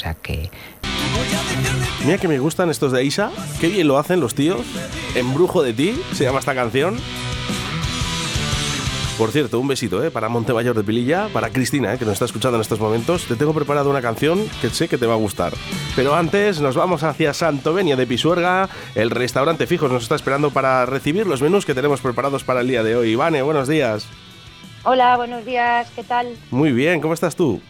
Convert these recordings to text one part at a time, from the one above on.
sea que... Mira que me gustan estos de Isa, qué bien lo hacen los tíos. Embrujo de ti, se llama esta canción. Por cierto, un besito ¿eh? para Montemayor de Pililla, para Cristina, ¿eh? que nos está escuchando en estos momentos. Te tengo preparado una canción que sé que te va a gustar. Pero antes nos vamos hacia Santovenia de Pisuerga. El restaurante Fijos nos está esperando para recibir los menús que tenemos preparados para el día de hoy. Ivane, buenos días. Hola, buenos días, ¿qué tal? Muy bien, ¿cómo estás tú?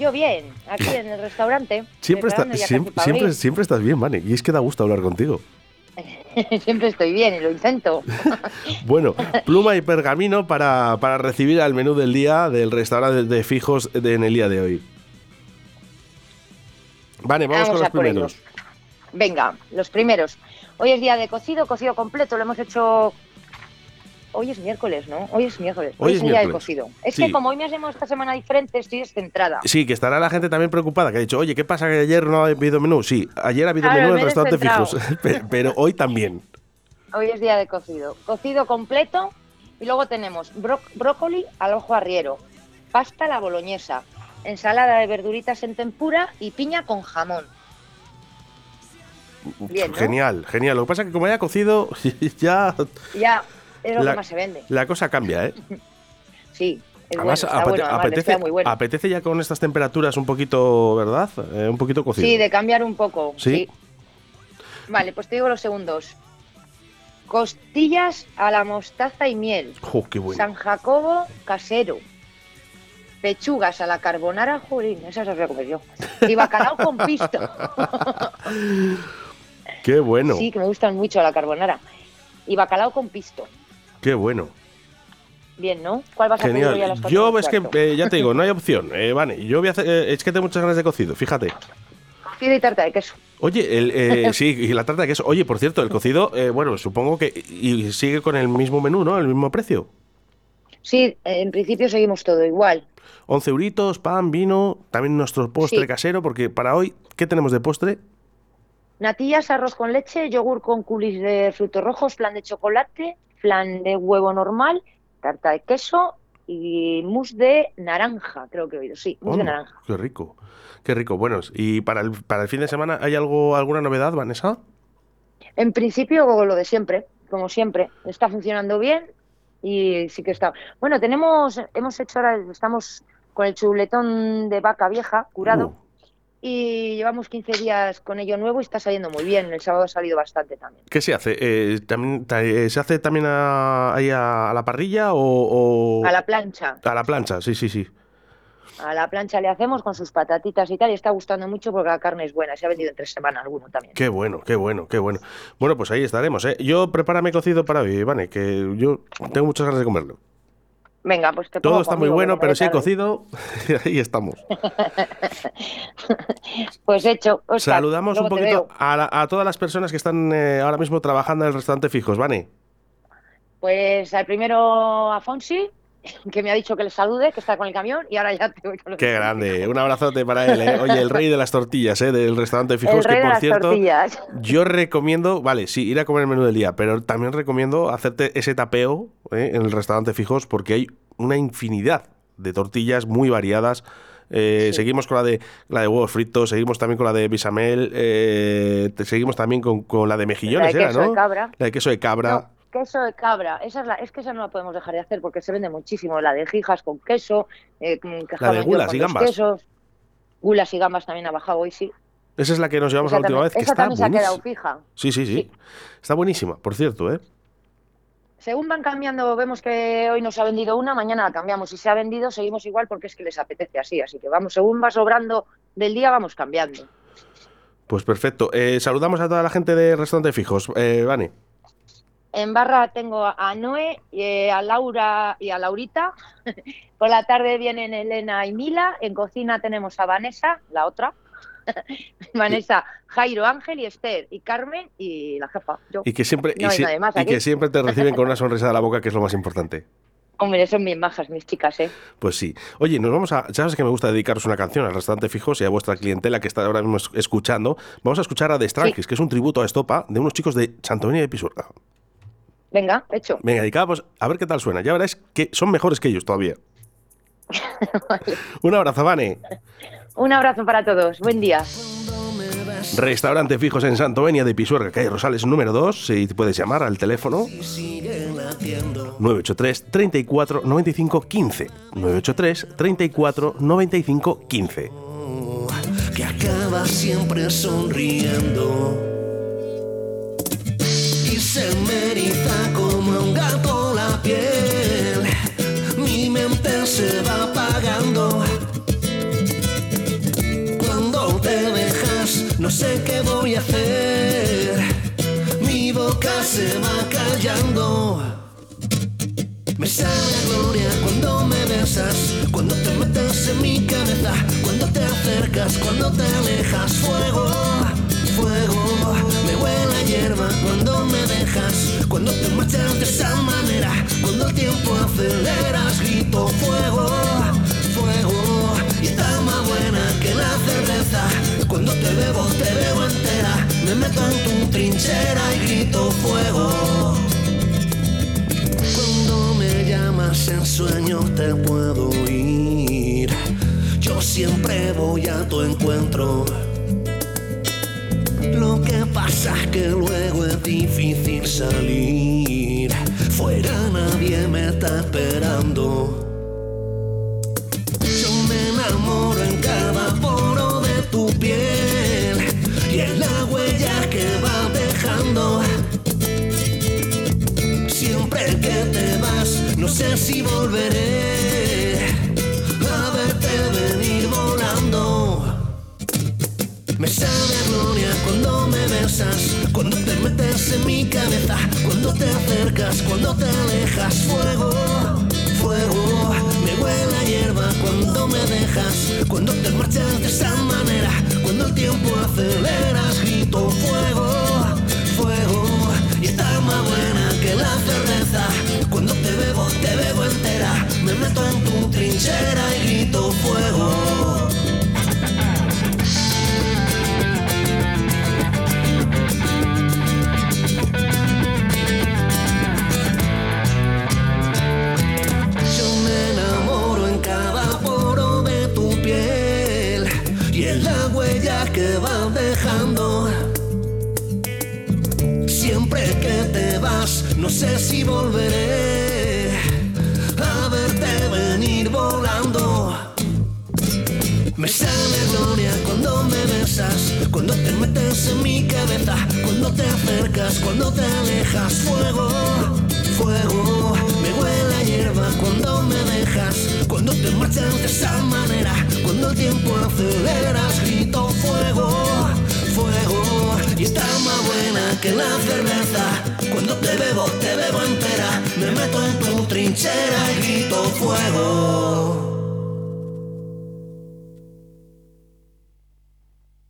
Yo bien, aquí en el restaurante. Siempre, está, siempre, siempre, siempre estás bien, Vane, y es que da gusto hablar contigo. Siempre estoy bien y lo intento. bueno, pluma y pergamino para, para, recibir al menú del día del restaurante de fijos de, en el día de hoy. Vale, vamos, con los primeros. Venga, los primeros. Hoy es día de cocido, cocido completo. Lo hemos hecho Hoy es miércoles, ¿no? Hoy es miércoles. Hoy, es, el día del cocido. Es que como hoy me hacemos esta semana diferente, estoy descentrada. Sí, que estará la gente también preocupada, que ha dicho, oye, ¿qué pasa que ayer no ha habido menú? Sí, ayer ha habido menú en el restaurante fijos, pero hoy también. Hoy es día de cocido. Cocido completo y luego tenemos brócoli al ojo arriero, pasta a la boloñesa, ensalada de verduritas en tempura y piña con jamón. Genial, genial. Lo que pasa es que como haya cocido, ya... Ya, es lo la, que más se vende. La cosa cambia, ¿eh? sí. Es además, bueno, apetece, muy bueno. apetece ya con estas temperaturas un poquito, ¿verdad? Eh, un poquito cocido. Sí, de cambiar un poco. ¿Sí? Vale, pues te digo los segundos. Costillas a la mostaza y miel. Oh, qué bueno. San Jacobo casero. Pechugas a la carbonara, jolín, esas las voy a comer yo. Y bacalao con pisto. qué bueno. Sí, que me gustan mucho la carbonara. Y bacalao con pisto. Qué bueno. Bien, ¿no? ¿Cuál vas a pedir hoy a las Yo es que, eh, ya te digo, no hay opción. Eh, vale, yo voy a hacer, eh, es que tengo muchas ganas de cocido, fíjate. Cocido y tarta de queso. Oye, el, eh, sí, y la tarta de queso. Oye, por cierto, el cocido, bueno, supongo que y sigue con el mismo menú, ¿no? El mismo precio. Sí, en principio seguimos todo igual. 11 euritos, pan, vino, también nuestro postre casero, porque para hoy, ¿qué tenemos de postre? Natillas, arroz con leche, yogur con culis de frutos rojos, flan de chocolate, flan de huevo normal, tarta de queso y mousse de naranja, creo que he oído. Sí, mousse de naranja. Qué rico, qué rico. Bueno, ¿y para el, para el fin de semana hay algo alguna novedad, Vanessa? En principio, lo de siempre, como siempre. Está funcionando bien y sí que está. Bueno, tenemos, hemos hecho ahora, estamos con el chuletón de vaca vieja curado. Uh y llevamos 15 días con ello nuevo y está saliendo muy bien. El sábado ha salido bastante también. ¿Qué se hace? Eh, también, eh, ¿Se hace también a, ahí a, la parrilla o, A la plancha. A la plancha, sí, sí, sí. A la plancha le hacemos con sus patatitas y tal, y está gustando mucho porque la carne es buena. Se ha vendido en tres semanas alguno también. Qué bueno, qué bueno, qué bueno. Bueno, pues ahí estaremos. ¿eh? Yo prepárame cocido para hoy, Vane, que yo tengo muchas ganas de comerlo. Venga, pues te Todo está muy bueno, pero si he cocido, ahí estamos. pues hecho. Saludamos un poquito a, todas las personas que están eh, ahora mismo trabajando en el restaurante Fijos, ¿vale? Pues al primero a Fonsi, que me ha dicho que le salude, que está con el camión y ahora ya te voy con Qué grande, un abrazote para él. ¿eh? Oye, el rey de las tortillas, ¿eh? del restaurante Fijos, que por cierto, yo recomiendo, vale, sí, ir a comer el menú del día, pero también recomiendo hacerte ese tapeo ¿eh? en el restaurante Fijos porque hay una infinidad de tortillas muy variadas. Eh, seguimos con la de la de huevos fritos, seguimos también con la de bisamel, eh, seguimos también con, con, la de mejillones, la de queso ¿no? De cabra. La de queso de cabra queso de cabra, esa es, la, es que esa no la podemos dejar de hacer porque se vende muchísimo, la de jijas con queso, eh, la de gulas y gambas. Quesos. Gulas y gambas también ha bajado hoy, sí. Esa es la que nos llevamos la última vez, que esa está también se ha quedado fija. Sí, sí, sí, Está buenísima, por cierto, ¿eh? Según van cambiando, vemos que hoy nos ha vendido una, mañana la cambiamos. Si se ha vendido, seguimos igual porque es que les apetece así. Así que vamos, según va sobrando del día, vamos cambiando. Pues perfecto. Eh, saludamos a toda la gente de Restaurante Fijos. Eh, Vane. En barra tengo a Noé, eh, a Laura y a Laurita. Por la tarde vienen Elena y Mila. En cocina tenemos a Vanessa, la otra. Vanessa, Jairo, Ángel y Esther y Carmen y la jefa. Yo. Y que siempre, y, que siempre te reciben con una sonrisa de la boca, que es lo más importante. Hombre, son bien bajas mis chicas, ¿eh? Pues sí. Oye, nos vamos a. Sabes que me gusta dedicaros una canción al restaurante fijos y a vuestra clientela que está ahora mismo escuchando. Vamos a escuchar a The Strangis, que es un tributo a Estopa de unos chicos de Santoña de Pisuerga. Venga, hecho. Venga, y pues a ver qué tal suena. Ya verás que son mejores que ellos todavía. Un abrazo, Vane. Un abrazo para todos. Buen día. Restaurante Fijos en Santovenia de Pisuerga, calle Rosales número 2. Y puedes llamar al teléfono 983 34 95 15. 983 34 95 15. Que acaba siempre sonriendo. Y se merita como un gato la piel. Mi mente se va apagando no sé qué voy a hacer. Mi boca se va callando. Me sale gloria cuando me besas, cuando te metes en mi cabeza, cuando te acercas, cuando te alejas. Fuego, fuego, me huele hierba cuando me dejas, cuando te marchas de esa manera, cuando el tiempo aceleras, grito fuego, fuego, y está más buena que la cerveza cuando te bebo, te veo entera. Me meto en tu trinchera y grito fuego. Cuando me llamas en sueños te puedo oír. Yo siempre voy a tu encuentro. Pasa que luego es difícil salir. Fuera nadie me está esperando. Yo me enamoro en cada tu piel y en la huella que va dejando. Siempre que te vas, no sé si volveré cuando te metes en mi cabeza, cuando te acercas, cuando te alejas, fuego, fuego, me huele a hierba cuando me dejas, cuando te marchas de esa manera, cuando el tiempo aceleras, grito fuego, fuego, y está más buena que la cerveza, cuando te bebo, te bebo entera, me meto en tu trinchera que van dejando. Siempre que te vas, no sé si volveré a verte venir volando. Me sale gloria cuando me besas, cuando te metes en mi cabeza, cuando te acercas, cuando te alejas. Fuego, fuego, cuando me dejas, cuando te marchas de esa manera, cuando el tiempo aceleras, grito fuego, fuego, y está más buena que la cerveza. Cuando te bebo, te bebo entera, me meto en tu trinchera y grito fuego.